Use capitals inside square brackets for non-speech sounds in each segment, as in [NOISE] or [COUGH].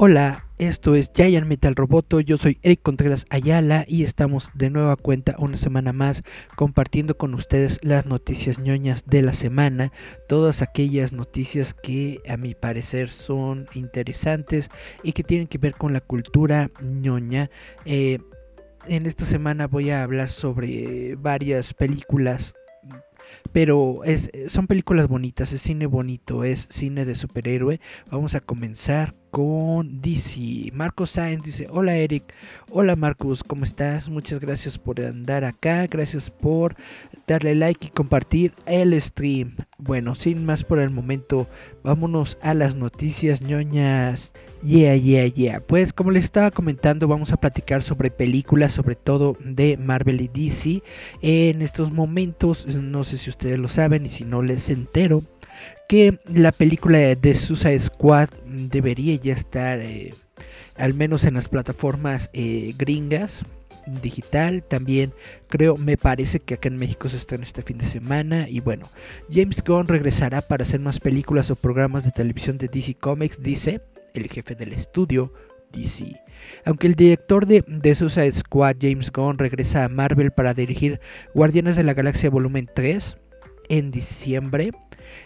Hola, esto es Giant Metal Roboto, yo soy Eric Contreras Ayala y estamos de nueva cuenta una semana más compartiendo con ustedes las noticias ñoñas de la semana, todas aquellas noticias que a mi parecer son interesantes y que tienen que ver con la cultura ñoña. Eh, en esta semana voy a hablar sobre varias películas pero es, son películas bonitas, es cine bonito, es cine de superhéroe. Vamos a comenzar con DC. Marcos Sáenz dice, hola Eric, hola Marcos, ¿cómo estás? Muchas gracias por andar acá, gracias por darle like y compartir el stream. Bueno, sin más por el momento, vámonos a las noticias ñoñas. Yeah, yeah, yeah. Pues como les estaba comentando, vamos a platicar sobre películas, sobre todo de Marvel y DC. En estos momentos, no sé si ustedes lo saben y si no les entero que la película de Suicide Squad debería ya estar eh, al menos en las plataformas eh, gringas digital también creo me parece que acá en México se en este fin de semana y bueno James Gunn regresará para hacer más películas o programas de televisión de DC Comics dice el jefe del estudio DC. Aunque el director de, de Suicide Squad, James Gunn, regresa a Marvel para dirigir Guardianes de la Galaxia Volumen 3 en diciembre,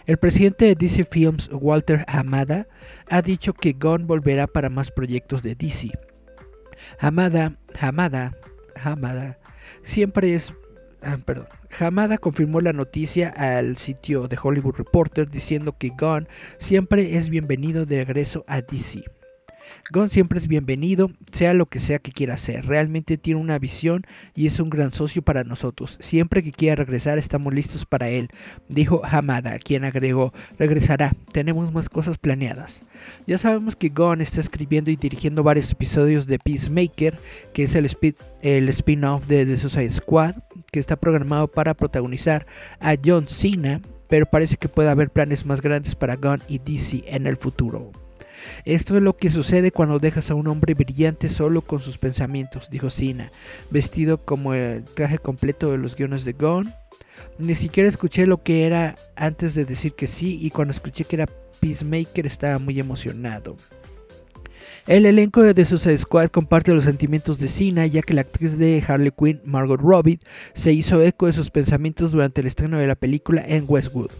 el presidente de DC Films, Walter Hamada, ha dicho que Gunn volverá para más proyectos de DC. Hamada, Hamada, Hamada, siempre es... Ah, perdón. Hamada confirmó la noticia al sitio de Hollywood Reporter diciendo que Gunn siempre es bienvenido de regreso a DC. Gon siempre es bienvenido, sea lo que sea que quiera hacer. Realmente tiene una visión y es un gran socio para nosotros. Siempre que quiera regresar estamos listos para él, dijo Hamada, quien agregó, regresará, tenemos más cosas planeadas. Ya sabemos que Gon está escribiendo y dirigiendo varios episodios de Peacemaker, que es el, spin-off de The Suicide Squad, que está programado para protagonizar a John Cena, pero parece que puede haber planes más grandes para Gon y DC en el futuro. Esto es lo que sucede cuando dejas a un hombre brillante solo con sus pensamientos, dijo Sina, vestido como el traje completo de los guiones de Gone. Ni siquiera escuché lo que era antes de decir que sí y cuando escuché que era Peacemaker estaba muy emocionado. El elenco de Suicide Squad comparte los sentimientos de Cena, ya que la actriz de Harley Quinn, Margot Robbie, se hizo eco de sus pensamientos durante el estreno de la película en Westwood.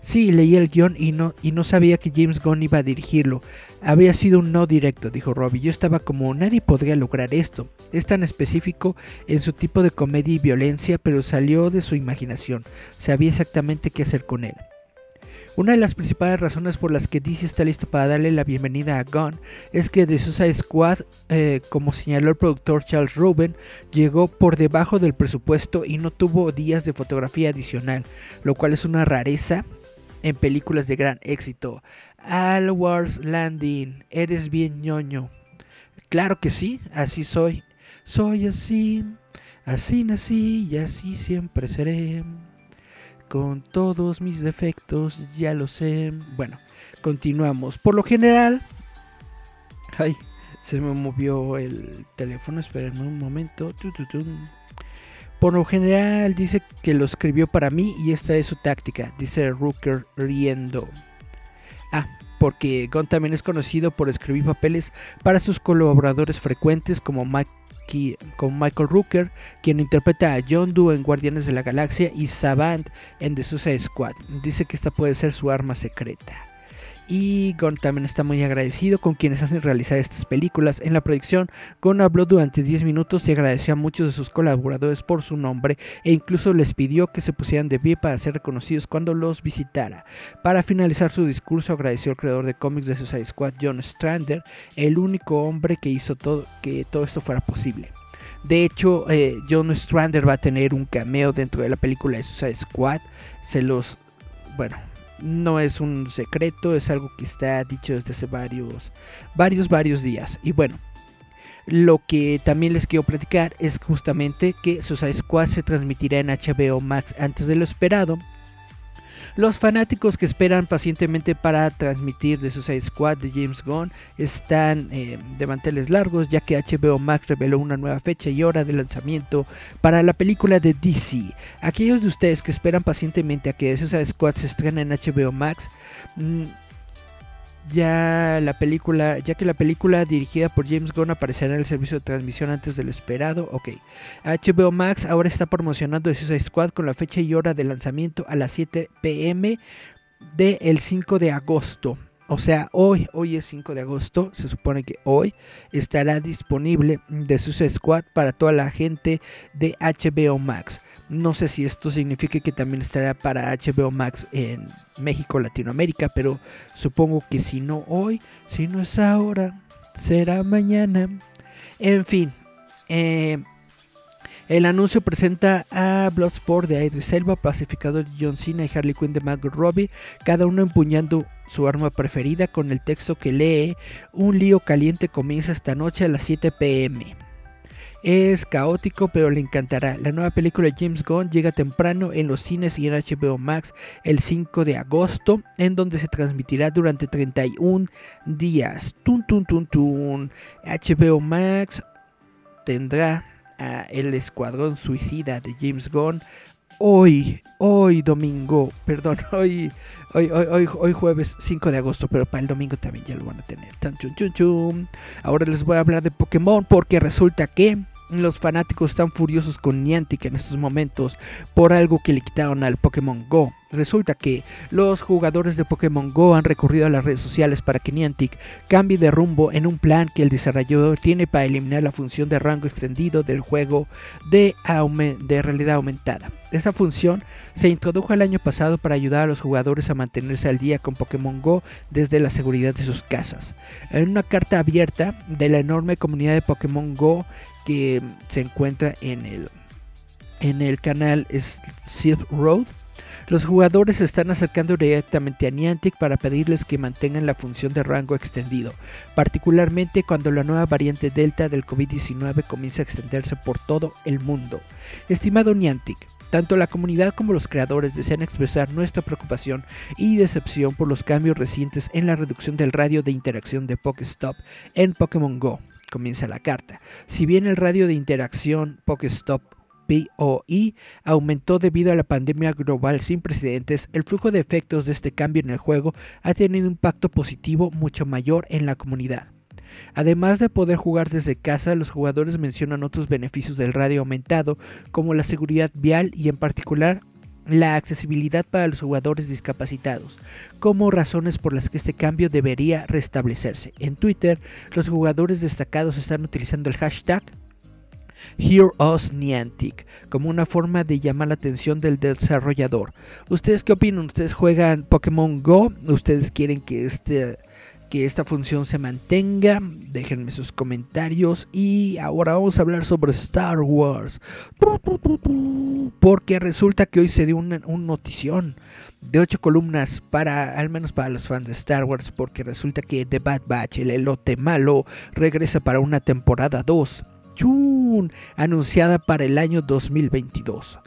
Sí, leí el guion y no, y no sabía que James Gunn iba a dirigirlo. Había sido un no directo, dijo Robbie. Yo estaba como, nadie podría lograr esto. Es tan específico en su tipo de comedia y violencia, pero salió de su imaginación. Sabía exactamente qué hacer con él. Una de las principales razones por las que DC está listo para darle la bienvenida a Gunn es que The Suicide Squad, eh, como señaló el productor Charles Rubin, llegó por debajo del presupuesto y no tuvo días de fotografía adicional, lo cual es una rareza en películas de gran éxito. Al Wars Landing, eres bien ñoño. Claro que sí, así soy. Soy así, así nací y así siempre seré. Con todos mis defectos, ya lo sé. Bueno, continuamos. Por lo general... Ay, se me movió el teléfono. Espérenme un momento. Por lo general dice que lo escribió para mí y esta es su táctica, dice Rooker riendo. Ah, porque Gunn también es conocido por escribir papeles para sus colaboradores frecuentes como, Michael Rooker, quien interpreta a John Doe en Guardianes de la Galaxia y Savant en The Suicide Squad. Dice que esta puede ser su arma secreta. Y Gunn también está muy agradecido con quienes hacen realizar estas películas. En la proyección, Gunn habló durante 10 minutos y agradeció a muchos de sus colaboradores por su nombre e incluso les pidió que se pusieran de pie para ser reconocidos cuando los visitara. Para finalizar su discurso, agradeció al creador de cómics de Suicide Squad, John Strander, el único hombre que hizo todo, que todo esto fuera posible. De hecho, eh, John Strander va a tener un cameo dentro de la película de Suicide Squad. Se los. Bueno, no es un secreto, es algo que está dicho desde hace varios, varios, varios días. Y bueno, lo que también les quiero platicar es justamente que Suicide Squad se transmitirá en HBO Max antes de lo esperado. Los fanáticos que esperan pacientemente para transmitir The Suicide Squad de James Gunn están eh, de manteles largos ya que HBO Max reveló una nueva fecha y hora de lanzamiento para la película de DC. Aquellos de ustedes que esperan pacientemente a que The Suicide Squad se estrene en HBO Max, mm, ya la película, ya que la película dirigida por James Gunn aparecerá en el servicio de transmisión antes de lo esperado. Ok. HBO Max ahora está promocionando Suicide Squad con la fecha y hora de lanzamiento a las 7 pm del 5 de agosto. O sea, hoy, hoy es 5 de agosto, se supone que hoy estará disponible The Suicide Squad para toda la gente de HBO Max. No sé si esto significa que también estará para HBO Max en México, Latinoamérica, pero supongo que si no hoy, si no es ahora, será mañana. En fin, eh, el anuncio presenta a Bloodsport de Idris Elba, pacificador de John Cena y Harley Quinn de Margot Robbie, cada uno empuñando su arma preferida con el texto que lee: Un lío caliente comienza esta noche a las 7 pm. Es caótico, pero le encantará. La nueva película de James Gunn llega temprano en los cines y en HBO Max el 5 de agosto, en donde se transmitirá durante 31 días. Tun, tun, tun, tun. HBO Max tendrá El Escuadrón Suicida de James Gunn hoy, hoy domingo, [LAUGHS] perdón, hoy, hoy, hoy, hoy, jueves 5 de agosto, pero para el domingo también ya lo van a tener. Ahora les voy a hablar de Pokémon porque resulta que los fanáticos están furiosos con Niantic en estos momentos por algo que le quitaron al Pokémon Go. Resulta que los jugadores de Pokémon Go han recurrido a las redes sociales para que Niantic cambie de rumbo en un plan que el desarrollador tiene para eliminar la función de rango extendido del juego de, realidad aumentada. Esta función se introdujo el año pasado para ayudar a los jugadores a mantenerse al día con Pokémon Go desde la seguridad de sus casas. En una carta abierta de la enorme comunidad de Pokémon Go que se encuentra en el, en el canal Silk Road. Los jugadores se están acercando directamente a Niantic para pedirles que mantengan la función de rango extendido, particularmente cuando la nueva variante Delta del COVID-19 comienza a extenderse por todo el mundo. Estimado Niantic, tanto la comunidad como los creadores desean expresar nuestra preocupación y decepción por los cambios recientes en la reducción del radio de interacción de Pokestop en Pokémon Go comienza la carta. Si bien el radio de interacción Pokestop POI aumentó debido a la pandemia global sin precedentes, el flujo de efectos de este cambio en el juego ha tenido un impacto positivo mucho mayor en la comunidad. Además de poder jugar desde casa, los jugadores mencionan otros beneficios del radio aumentado, como la seguridad vial y en particular la accesibilidad para los jugadores discapacitados, como razones por las que este cambio debería restablecerse. En Twitter, los jugadores destacados están utilizando el hashtag Hear Us Niantic como una forma de llamar la atención del desarrollador. ¿Ustedes qué opinan? ¿Ustedes juegan Pokémon Go? ¿Ustedes quieren que este que esta función se mantenga. Déjenme sus comentarios. Y ahora vamos a hablar sobre Star Wars. Porque resulta que hoy se dio una, notición de ocho columnas para, al menos para los fans de Star Wars. Porque resulta que The Bad Batch, el elote malo, regresa para una temporada 2. Anunciada para el año 2022.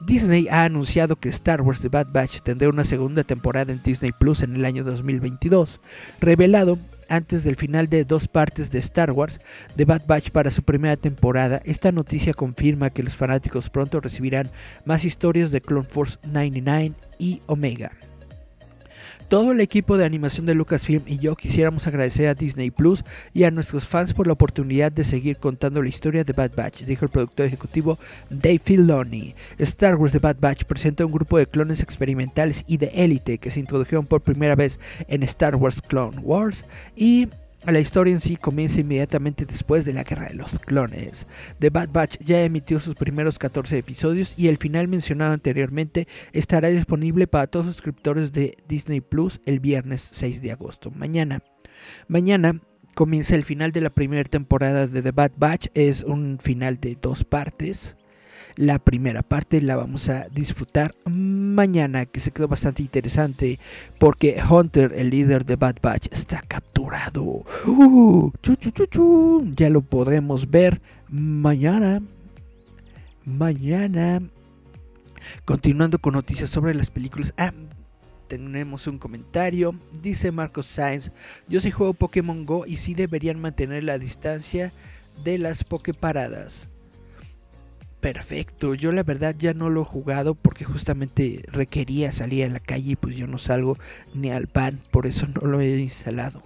Disney ha anunciado que Star Wars The Bad Batch tendrá una segunda temporada en Disney Plus en el año 2022, revelado antes del final de dos partes de Star Wars The Bad Batch para su primera temporada. Esta noticia confirma que los fanáticos pronto recibirán más historias de Clone Force 99 y Omega. Todo el equipo de animación de Lucasfilm y yo quisiéramos agradecer a Disney Plus y a nuestros fans por la oportunidad de seguir contando la historia de Bad Batch, dijo el productor ejecutivo Dave Filoni. Star Wars The Bad Batch presenta un grupo de clones experimentales y de élite que se introdujeron por primera vez en Star Wars Clone Wars y la historia en sí comienza inmediatamente después de la Guerra de los Clones. The Bad Batch ya emitió sus primeros 14 episodios y el final mencionado anteriormente estará disponible para todos los suscriptores de Disney Plus el viernes 6 de agosto. Mañana. Mañana comienza el final de la primera temporada de The Bad Batch. Es un final de dos partes. La primera parte la vamos a disfrutar mañana, que se quedó bastante interesante, porque Hunter, el líder de Bad Batch, está capturado. Uh, ya lo podremos ver mañana. Mañana. Continuando con noticias sobre las películas. Ah, tenemos un comentario. Dice Marcos Sainz: Yo sí juego Pokémon Go y sí deberían mantener la distancia de las Poképaradas perfecto. Yo la verdad ya no lo he jugado porque justamente requería salir a la calle y pues yo no salgo ni al pan, por eso no lo he instalado.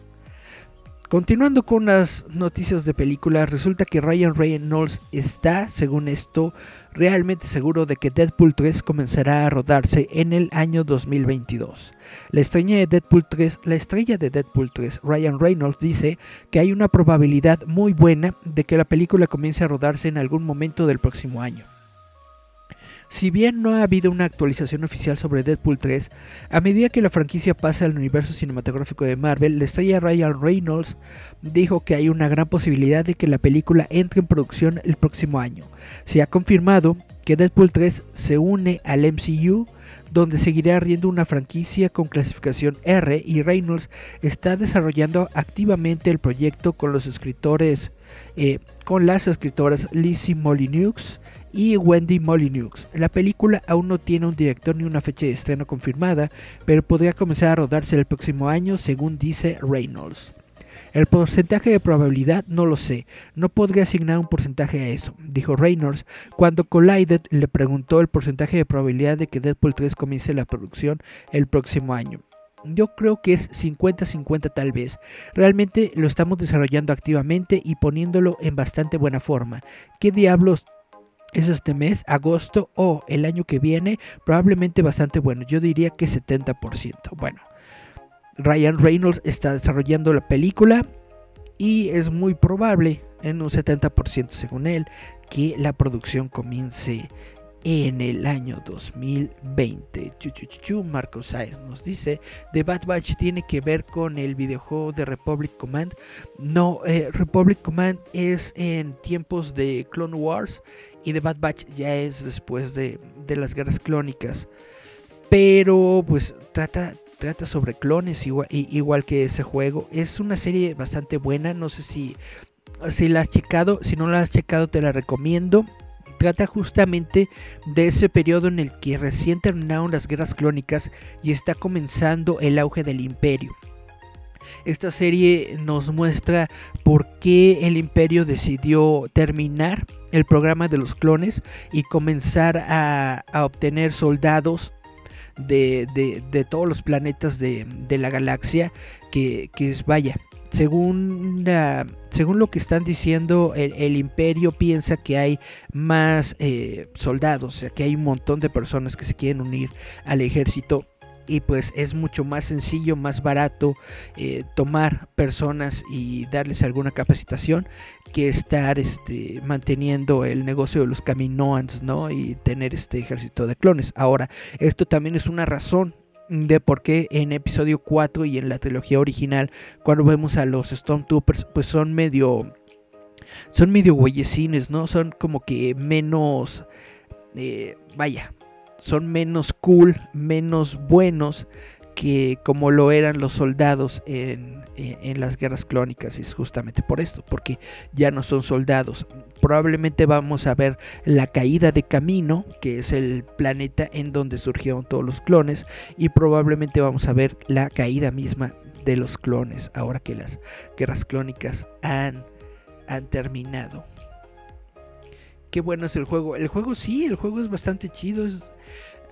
Continuando con las noticias de películas, resulta que Ryan Reynolds está, según esto, realmente seguro de que Deadpool 3 comenzará a rodarse en el año 2022. La estrella de Deadpool 3, la estrella de Deadpool 3, Ryan Reynolds dice que hay una probabilidad muy buena de que la película comience a rodarse en algún momento del próximo año. Si bien no ha habido una actualización oficial sobre Deadpool 3, a medida que la franquicia pasa al universo cinematográfico de Marvel, la estrella Ryan Reynolds dijo que hay una gran posibilidad de que la película entre en producción el próximo año. Se ha confirmado que Deadpool 3 se une al MCU, donde seguirá riendo una franquicia con clasificación R y Reynolds está desarrollando activamente el proyecto con los escritores, eh, con las escritoras Lizzie Molyneux, y Wendy Molyneux. La película aún no tiene un director ni una fecha de estreno confirmada, pero podría comenzar a rodarse el próximo año, según dice Reynolds. El porcentaje de probabilidad no lo sé, no podría asignar un porcentaje a eso, dijo Reynolds cuando Collided le preguntó el porcentaje de probabilidad de que Deadpool 3 comience la producción el próximo año. Yo creo que es 50-50 tal vez. Realmente lo estamos desarrollando activamente y poniéndolo en bastante buena forma. ¿Qué diablos es este mes, agosto o el año que viene, probablemente bastante bueno. Yo diría que 70%. Bueno, Ryan Reynolds está desarrollando la película y es muy probable, en un 70% según él, que la producción comience en el año 2020. Chu, Marcos Saez nos dice, The Bad Batch tiene que ver con el videojuego de Republic Command. No, eh, Republic Command es en tiempos de Clone Wars y The Bad Batch ya es después de, las guerras clónicas. Pero pues trata, trata sobre clones igual, igual que ese juego. Es una serie bastante buena, no sé si, si la has checado, si no la has checado te la recomiendo trata justamente de ese periodo en el que recién terminaron las guerras clónicas y está comenzando el auge del imperio. Esta serie nos muestra por qué el imperio decidió terminar el programa de los clones y comenzar a, obtener soldados de, todos los planetas de, la galaxia que, que es, vaya, según, según lo que están diciendo, el, imperio piensa que hay más eh, soldados, o sea, que hay un montón de personas que se quieren unir al ejército. Y pues es mucho más sencillo, más barato eh, tomar personas y darles alguna capacitación que estar este, manteniendo el negocio de los caminoans, ¿no? Y tener este ejército de clones. Ahora, esto también es una razón de por qué en episodio 4 y en la trilogía original, cuando vemos a los Stormtroopers, pues son medio. Son medio güeyecines, ¿no? Son como que menos. Eh, vaya. Son menos cool, menos buenos que como lo eran los soldados en, las guerras clónicas. Es justamente por esto, porque ya no son soldados. Probablemente vamos a ver la caída de Camino, que es el planeta en donde surgieron todos los clones. Y probablemente vamos a ver la caída misma de los clones, ahora que las guerras clónicas han, han terminado. Qué bueno es el juego. El juego sí, el juego es bastante chido. Es,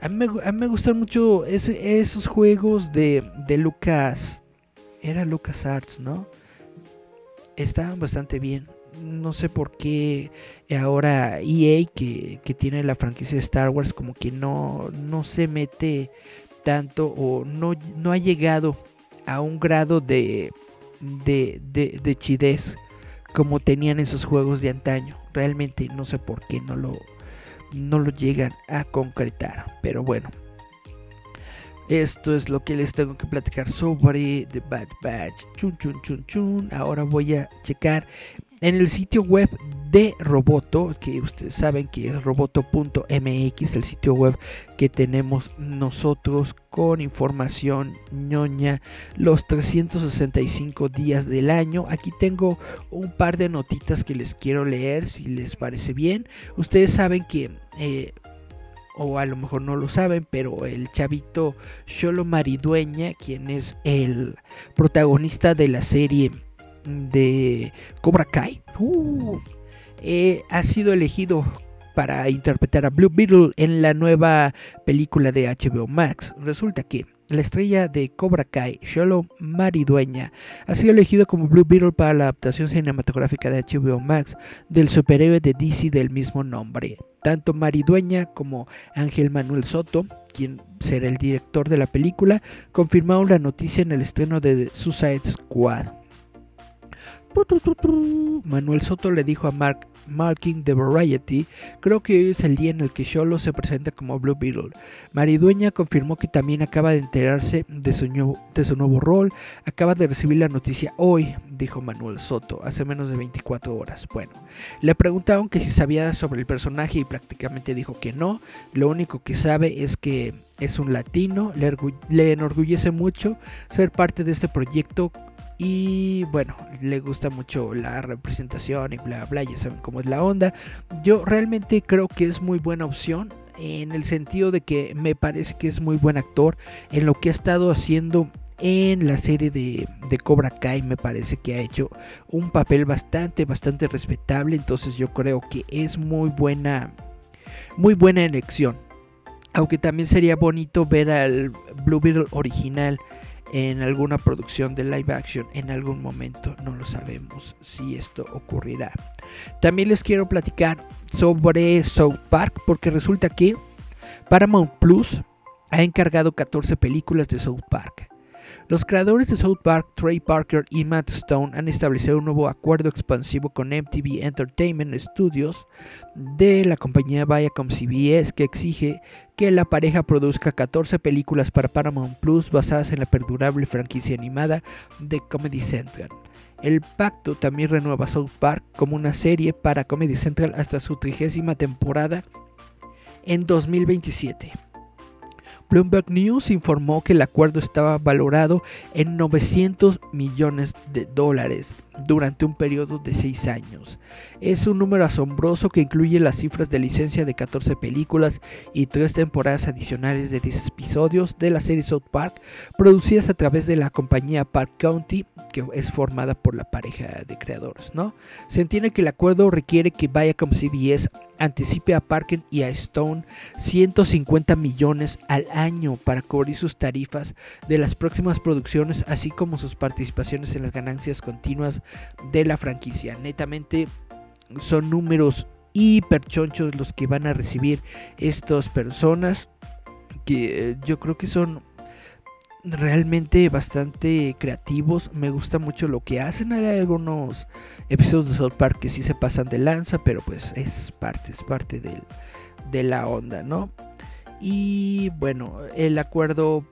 a mí, me, a mí me gustan mucho esos juegos de, de Lucas. Era Lucas Arts, ¿no? Estaban bastante bien. No sé por qué ahora EA, que, que tiene la franquicia de Star Wars, como que no, no se mete tanto o no, no ha llegado a un grado de, de, de, de chidez como tenían esos juegos de antaño. Realmente no sé por qué no lo, no lo llegan a concretar. Pero bueno. Esto es lo que les tengo que platicar sobre The Bad Batch. Chun, chun, chun, chun. Ahora voy a checar en el sitio web de Roboto, que ustedes saben que es roboto.mx, el sitio web que tenemos nosotros con información ñoña los 365 días del año. Aquí tengo un par de notitas que les quiero leer si les parece bien. Ustedes saben que... eh, o a lo mejor no lo saben, pero el chavito Sholo Maridueña, quien es el protagonista de la serie de Cobra Kai, uh, eh, ha sido elegido para interpretar a Blue Beetle en la nueva película de HBO Max. Resulta que la estrella de Cobra Kai, Sholo Maridueña, ha sido elegido como Blue Beetle para la adaptación cinematográfica de HBO Max del superhéroe de DC del mismo nombre. Tanto Maridueña como Ángel Manuel Soto, quien será el director de la película, confirmaron la noticia en el estreno de Suicide Squad. Manuel Soto le dijo a Mark Marking de Variety, creo que hoy es el día en el que Sholo se presenta como Blue Beetle. Maridueña confirmó que también acaba de enterarse de su, nuevo, rol, acaba de recibir la noticia hoy, dijo Manuel Soto, hace menos de 24 horas. Bueno, le preguntaron que si sabía sobre el personaje y prácticamente dijo que no, lo único que sabe es que es un latino, le enorgullece mucho ser parte de este proyecto y bueno, le gusta mucho la representación y bla bla, ya saben cómo es la onda. Yo realmente creo que es muy buena opción en el sentido de que me parece que es muy buen actor en lo que ha estado haciendo en la serie de, Cobra Kai. Me parece que ha hecho un papel bastante bastante respetable. Entonces yo creo que es muy buena muy buena elección. Aunque también sería bonito ver al Blue original en alguna producción de live action en algún momento. No lo sabemos si esto ocurrirá. También les quiero platicar sobre South Park porque resulta que Paramount Plus ha encargado 14 películas de South Park. Los creadores de South Park, Trey Parker y Matt Stone, han establecido un nuevo acuerdo expansivo con MTV Entertainment Studios de la compañía Viacom CBS que exige que la pareja produzca 14 películas para Paramount Plus basadas en la perdurable franquicia animada de Comedy Central. El pacto también renueva South Park como una serie para Comedy Central hasta su trigésima temporada en 2027. Bloomberg News informó que el acuerdo estaba valorado en 900 millones de dólares durante un periodo de 6 años. Es un número asombroso que incluye las cifras de licencia de 14 películas y 3 temporadas adicionales de 10 episodios de la serie South Park, producidas a través de la compañía Park County, que es formada por la pareja de creadores. ¿no? Se entiende que el acuerdo requiere que Viacom CBS anticipe a Parker y a Stone 150 millones al año para cubrir sus tarifas de las próximas producciones, así como sus participaciones en las ganancias continuas de la franquicia. Netamente son números hiperchonchos los que van a recibir estas personas que yo creo que son realmente bastante creativos. Me gusta mucho lo que hacen. Hay algunos episodios de South Park que sí se pasan de lanza, pero pues es parte, es parte del, de la onda, ¿no? Y bueno, el acuerdo,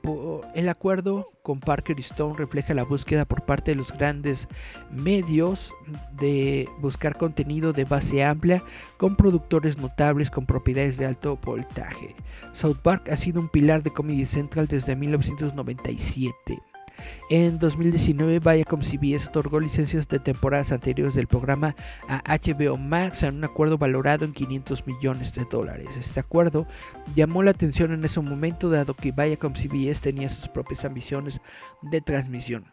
con Parker y Stone refleja la búsqueda por parte de los grandes medios de buscar contenido de base amplia con productores notables con propiedades de alto voltaje. South Park ha sido un pilar de Comedy Central desde 1997. En 2019, Viacom CBS otorgó licencias de temporadas anteriores del programa a HBO Max en un acuerdo valorado en 500 millones de dólares. Este acuerdo llamó la atención en ese momento dado que Viacom CBS tenía sus propias ambiciones de transmisión.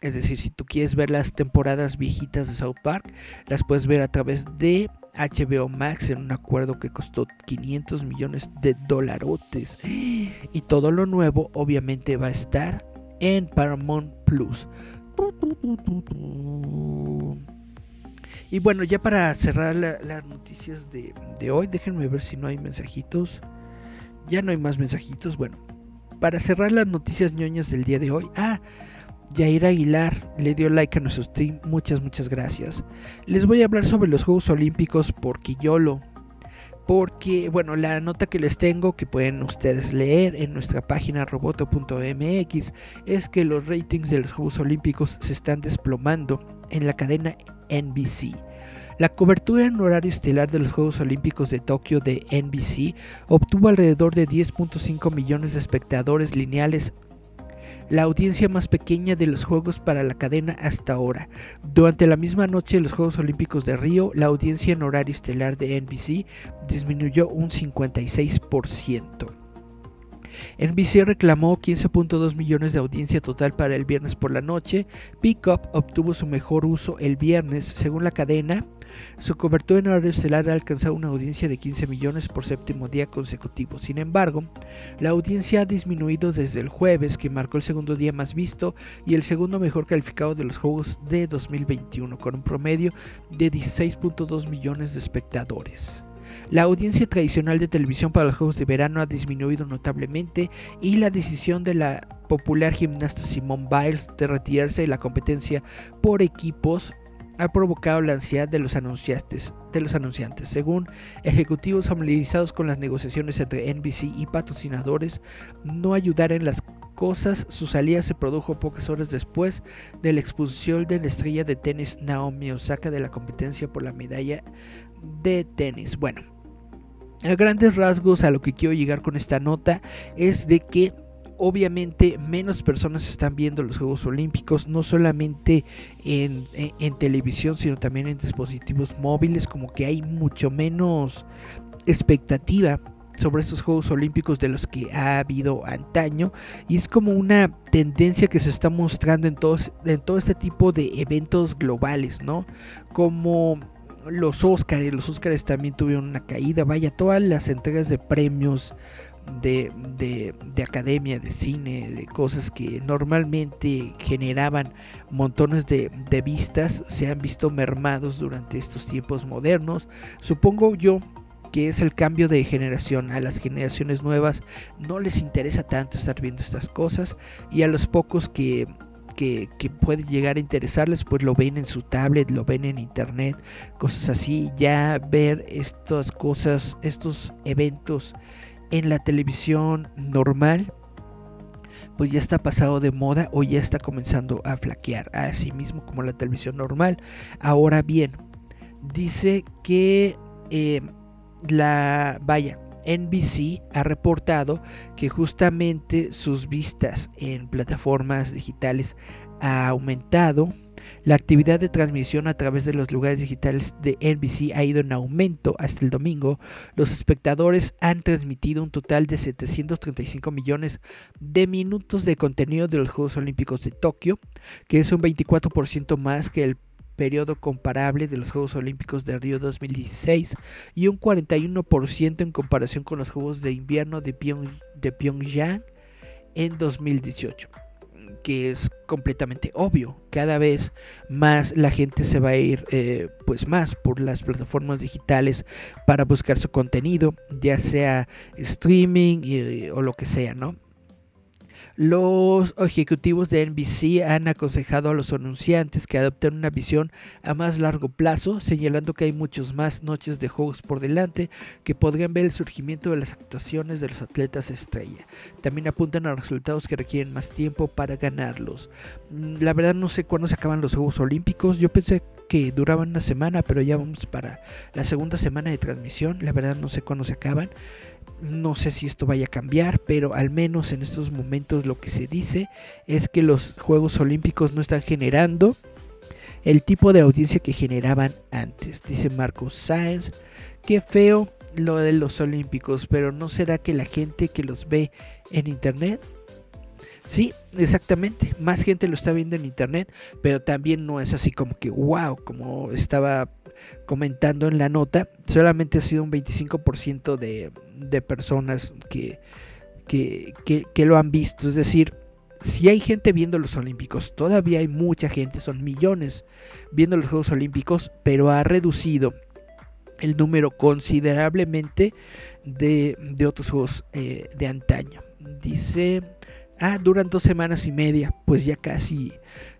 Es decir, si tú quieres ver las temporadas viejitas de South Park, las puedes ver a través de HBO Max en un acuerdo que costó 500 millones de dolarotes. Y todo lo nuevo obviamente va a estar en Paramount Plus. Y bueno, ya para cerrar las noticias de, de hoy, déjenme ver si no hay mensajitos. Ya no hay más mensajitos. Bueno, para cerrar las noticias ñoñas del día de hoy. Ah, Jair Aguilar le dio like a nuestro stream. Muchas, muchas gracias. Les voy a hablar sobre los Juegos Olímpicos porque yo lo. Porque, bueno, la nota que les tengo, que pueden ustedes leer en nuestra página roboto.mx, es que los ratings de los Juegos Olímpicos se están desplomando en la cadena NBC. La cobertura en horario estelar de los Juegos Olímpicos de Tokio de NBC obtuvo alrededor de 10.5 millones de espectadores lineales la audiencia más pequeña de los Juegos para la cadena hasta ahora. Durante la misma noche de los Juegos Olímpicos de Río, la audiencia en horario estelar de NBC disminuyó un 56%. NBC reclamó 15.2 millones de audiencia total para el viernes por la noche. Pickup obtuvo su mejor uso el viernes, según la cadena. Su cobertura en horario estelar ha alcanzado una audiencia de 15 millones por séptimo día consecutivo. Sin embargo, la audiencia ha disminuido desde el jueves, que marcó el segundo día más visto y el segundo mejor calificado de los Juegos de 2021, con un promedio de 16.2 millones de espectadores. La audiencia tradicional de televisión para los Juegos de Verano ha disminuido notablemente y la decisión de la popular gimnasta Simone Biles de retirarse de la competencia por equipos ha provocado la ansiedad de los anunciantes. Según ejecutivos familiarizados con las negociaciones entre NBC y patrocinadores, no ayudar en las cosas, su salida se produjo pocas horas después de la expulsión de la estrella de tenis Naomi Osaka de la competencia por la medalla de tenis. Bueno, a grandes rasgos a lo que quiero llegar con esta nota es de que obviamente menos personas están viendo los Juegos Olímpicos, no solamente en, televisión, sino también en dispositivos móviles, como que hay mucho menos expectativa sobre estos Juegos Olímpicos de los que ha habido antaño y es como una tendencia que se está mostrando en, en todo este tipo de eventos globales, ¿no? Como los Oscars, los Oscars también tuvieron una caída, vaya, todas las entregas de premios de, de, academia, de cine, de cosas que normalmente generaban montones de, de vistas, se han visto mermados durante estos tiempos modernos. Supongo yo que es el cambio de generación. A las generaciones nuevas no les interesa tanto estar viendo estas cosas y a los pocos que que, puede llegar a interesarles, pues lo ven en su tablet, lo ven en internet, cosas así. Ya ver estas cosas, estos eventos en la televisión normal, pues ya está pasado de moda o ya está comenzando a flaquear, así mismo como la televisión normal. Ahora bien, dice que eh, la, vaya, NBC ha reportado que justamente sus vistas en plataformas digitales ha aumentado. La actividad de transmisión a través de los lugares digitales de NBC ha ido en aumento hasta el domingo. Los espectadores han transmitido un total de 735 millones de minutos de contenido de los Juegos Olímpicos de Tokio, que es un 24% más que el periodo comparable de los Juegos Olímpicos de Río 2016 y un 41% en comparación con los Juegos de Invierno de, Pyongyang en 2018 que es completamente obvio. Cada vez más la gente se va a ir, eh, pues más por las plataformas digitales para buscar su contenido, ya sea streaming eh, o lo que sea, ¿no? Los ejecutivos de NBC han aconsejado a los anunciantes que adopten una visión a más largo plazo, señalando que hay muchas más noches de juegos por delante que podrían ver el surgimiento de las actuaciones de los atletas estrella. También apuntan a resultados que requieren más tiempo para ganarlos. Mm, la verdad no sé cuándo se acaban los Juegos Olímpicos. Yo pensé que duraban una semana, pero ya vamos para la segunda semana de transmisión. La verdad no sé cuándo se acaban. No sé si esto vaya a cambiar, pero al menos en estos momentos lo que se dice es que los Juegos Olímpicos no están generando el tipo de audiencia que generaban antes. Dice Marcos Sáenz, qué feo lo de los Olímpicos, pero ¿no será que la gente que los ve en internet? Sí, exactamente. Más gente lo está viendo en internet, pero también no es así como que wow, como estaba comentando en la nota, solamente ha sido un 25% de, de personas que, que, que, lo han visto. Es decir, si hay gente viendo los Olímpicos, todavía hay mucha gente, son millones viendo los Juegos Olímpicos, pero ha reducido el número considerablemente de, de otros juegos eh, de antaño. Dice, ah, duran dos semanas y media, pues ya casi,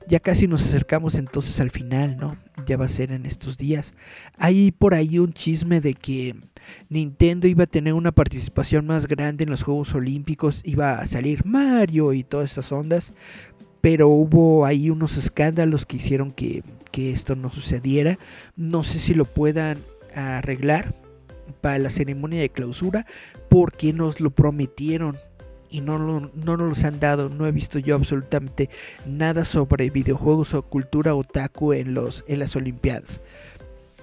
ya casi nos acercamos entonces al final, ¿no? Ya va a ser en estos días. Hay por ahí un chisme de que Nintendo iba a tener una participación más grande en los Juegos Olímpicos, iba a salir Mario y todas esas ondas, pero hubo ahí unos escándalos que hicieron que, que esto no sucediera. No sé si lo puedan arreglar para la ceremonia de clausura porque nos lo prometieron y no, no nos los han dado. No he visto yo absolutamente nada sobre videojuegos o cultura otaku en, los, en las Olimpiadas.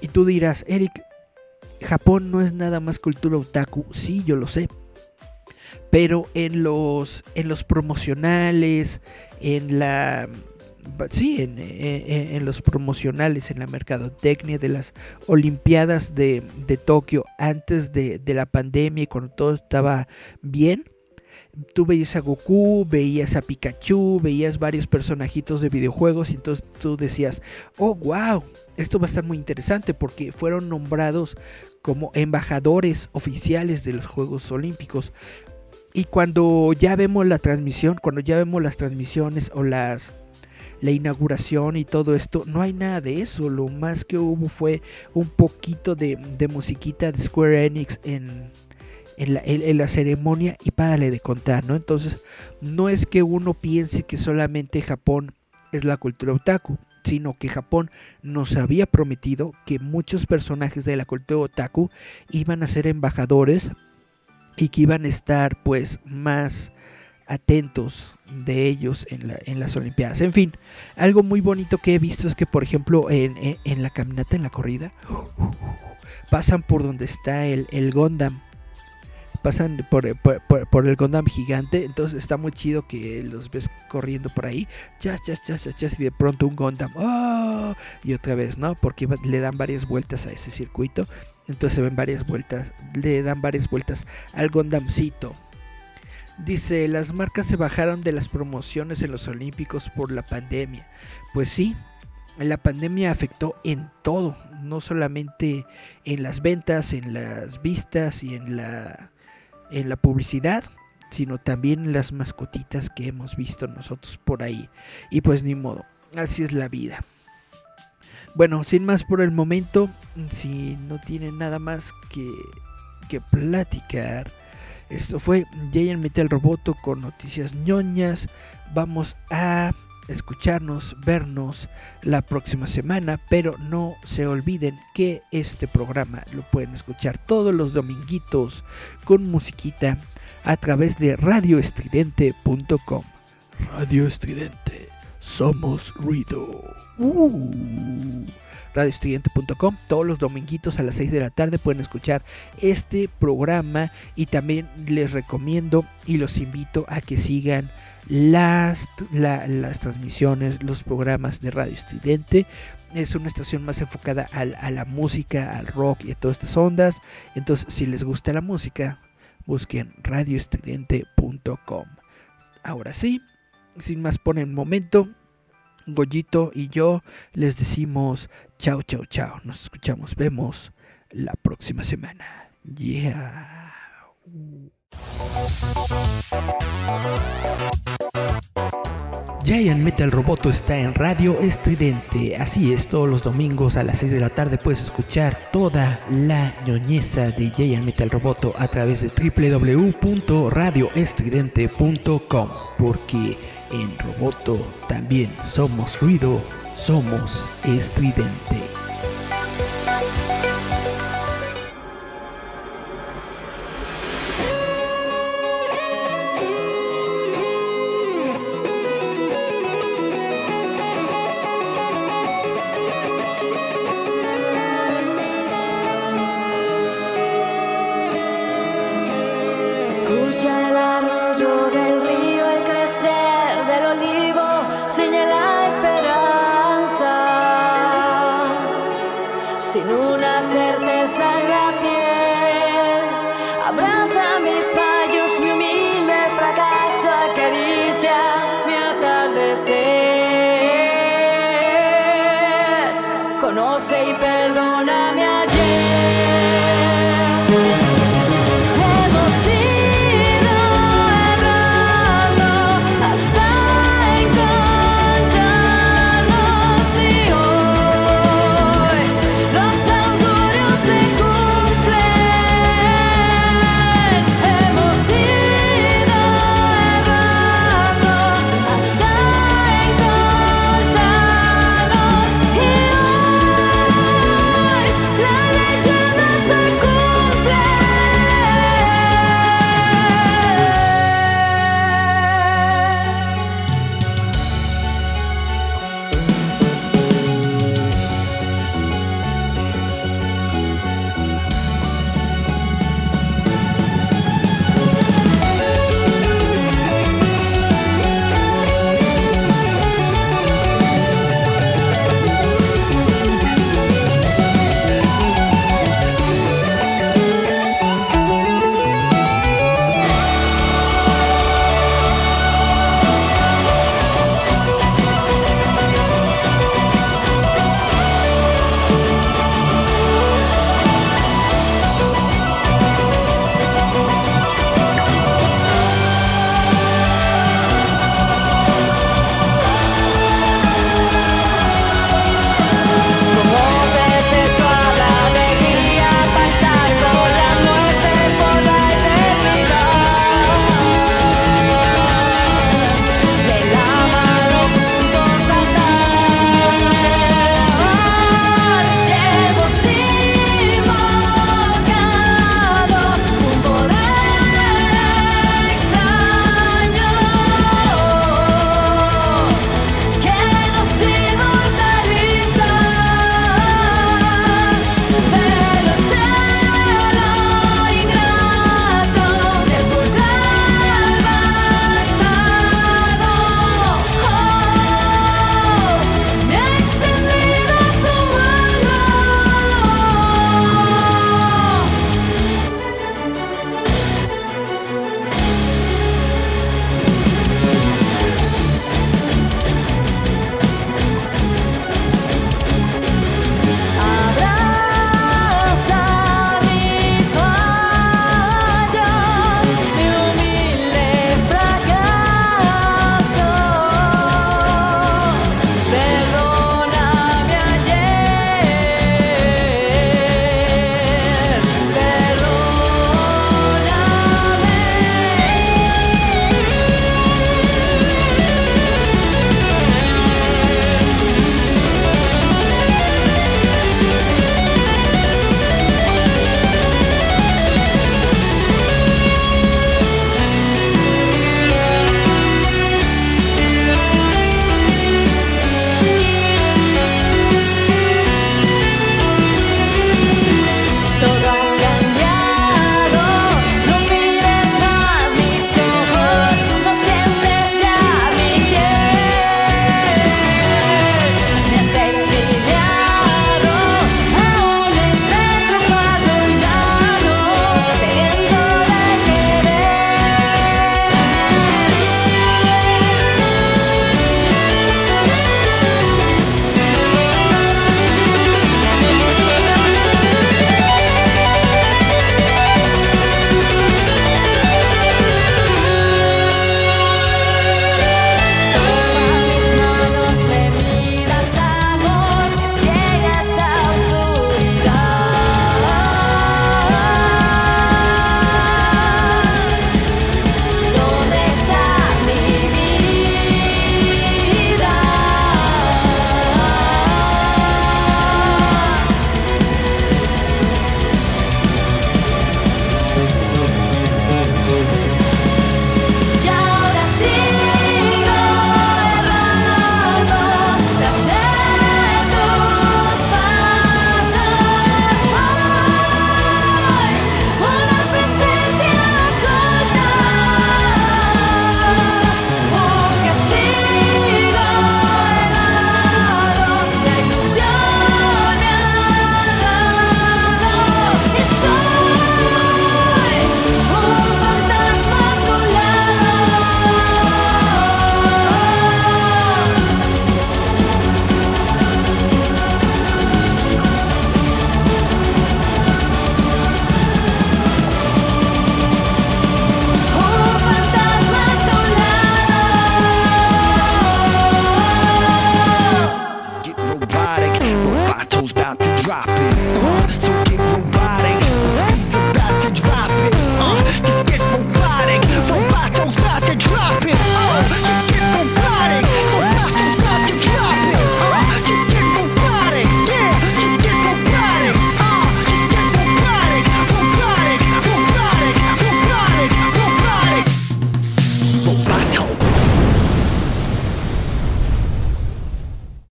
Y tú dirás, Eric, Japón no es nada más cultura otaku. Sí, yo lo sé. Pero en los, en los promocionales, en la sí, en, los promocionales, en la mercadotecnia de las Olimpiadas de, Tokio antes de, la pandemia y cuando todo estaba bien. Tú veías a Goku, veías a Pikachu, veías varios personajitos de videojuegos y entonces tú decías, oh, wow, esto va a estar muy interesante porque fueron nombrados como embajadores oficiales de los Juegos Olímpicos. Y cuando ya vemos la transmisión, cuando ya vemos las transmisiones o las la inauguración y todo esto, no hay nada de eso. Lo más que hubo fue un poquito de, musiquita de Square Enix en, en, la, ceremonia y párale de contar, ¿no? Entonces, no es que uno piense que solamente Japón es la cultura otaku, sino que Japón nos había prometido que muchos personajes de la cultura otaku iban a ser embajadores y que iban a estar pues más atentos de ellos en, la, en, las Olimpiadas. En fin, algo muy bonito que he visto es que, por ejemplo, en, en, la caminata, en la corrida, pasan por donde está el, el Gondam. Pasan por, por, el Gondam gigante. Entonces está muy chido que los ves corriendo por ahí. Chas, chas, chas, chas, y de pronto un Gondam. ¡Oh! Y otra vez, ¿no? Porque le dan varias vueltas a ese circuito. Entonces se ven varias vueltas. Le dan varias vueltas al Gondamcito Dice, las marcas se bajaron de las promociones en los Olímpicos por la pandemia. Pues sí, la pandemia afectó en todo, no solamente en las ventas, en las vistas y en la, en la publicidad, sino también en las mascotitas que hemos visto nosotros por ahí. Y pues ni modo, así es la vida. Bueno, sin más por el momento, si no tienen nada más que, que platicar, esto fue Giant Metal Roboto con noticias ñoñas. Vamos a escucharnos, vernos la próxima semana, pero no se olviden que este programa lo pueden escuchar todos los dominguitos con musiquita a través de radioestridente.com. Radio Estridente, somos ruido. Uh radioestudiante.com. Todos los dominguitos a las 6 de la tarde pueden escuchar este programa y también les recomiendo y los invito a que sigan las, las transmisiones, los programas de Radio Estudiante. Es una estación más enfocada a, la música, al rock y a todas estas ondas. Entonces, si les gusta la música, busquen radioestudiante.com. Ahora sí, sin más por el momento, Goyito y yo les decimos chao, chao, chao. Nos escuchamos, vemos la próxima semana. Yeah. Giant Metal Roboto está en Radio Estridente. Así es, todos los domingos a las 6 de la tarde puedes escuchar toda la ñoñeza de Giant Metal Roboto a través de www.radioestridente.com. Porque en Roboto también somos ruido, somos estridente.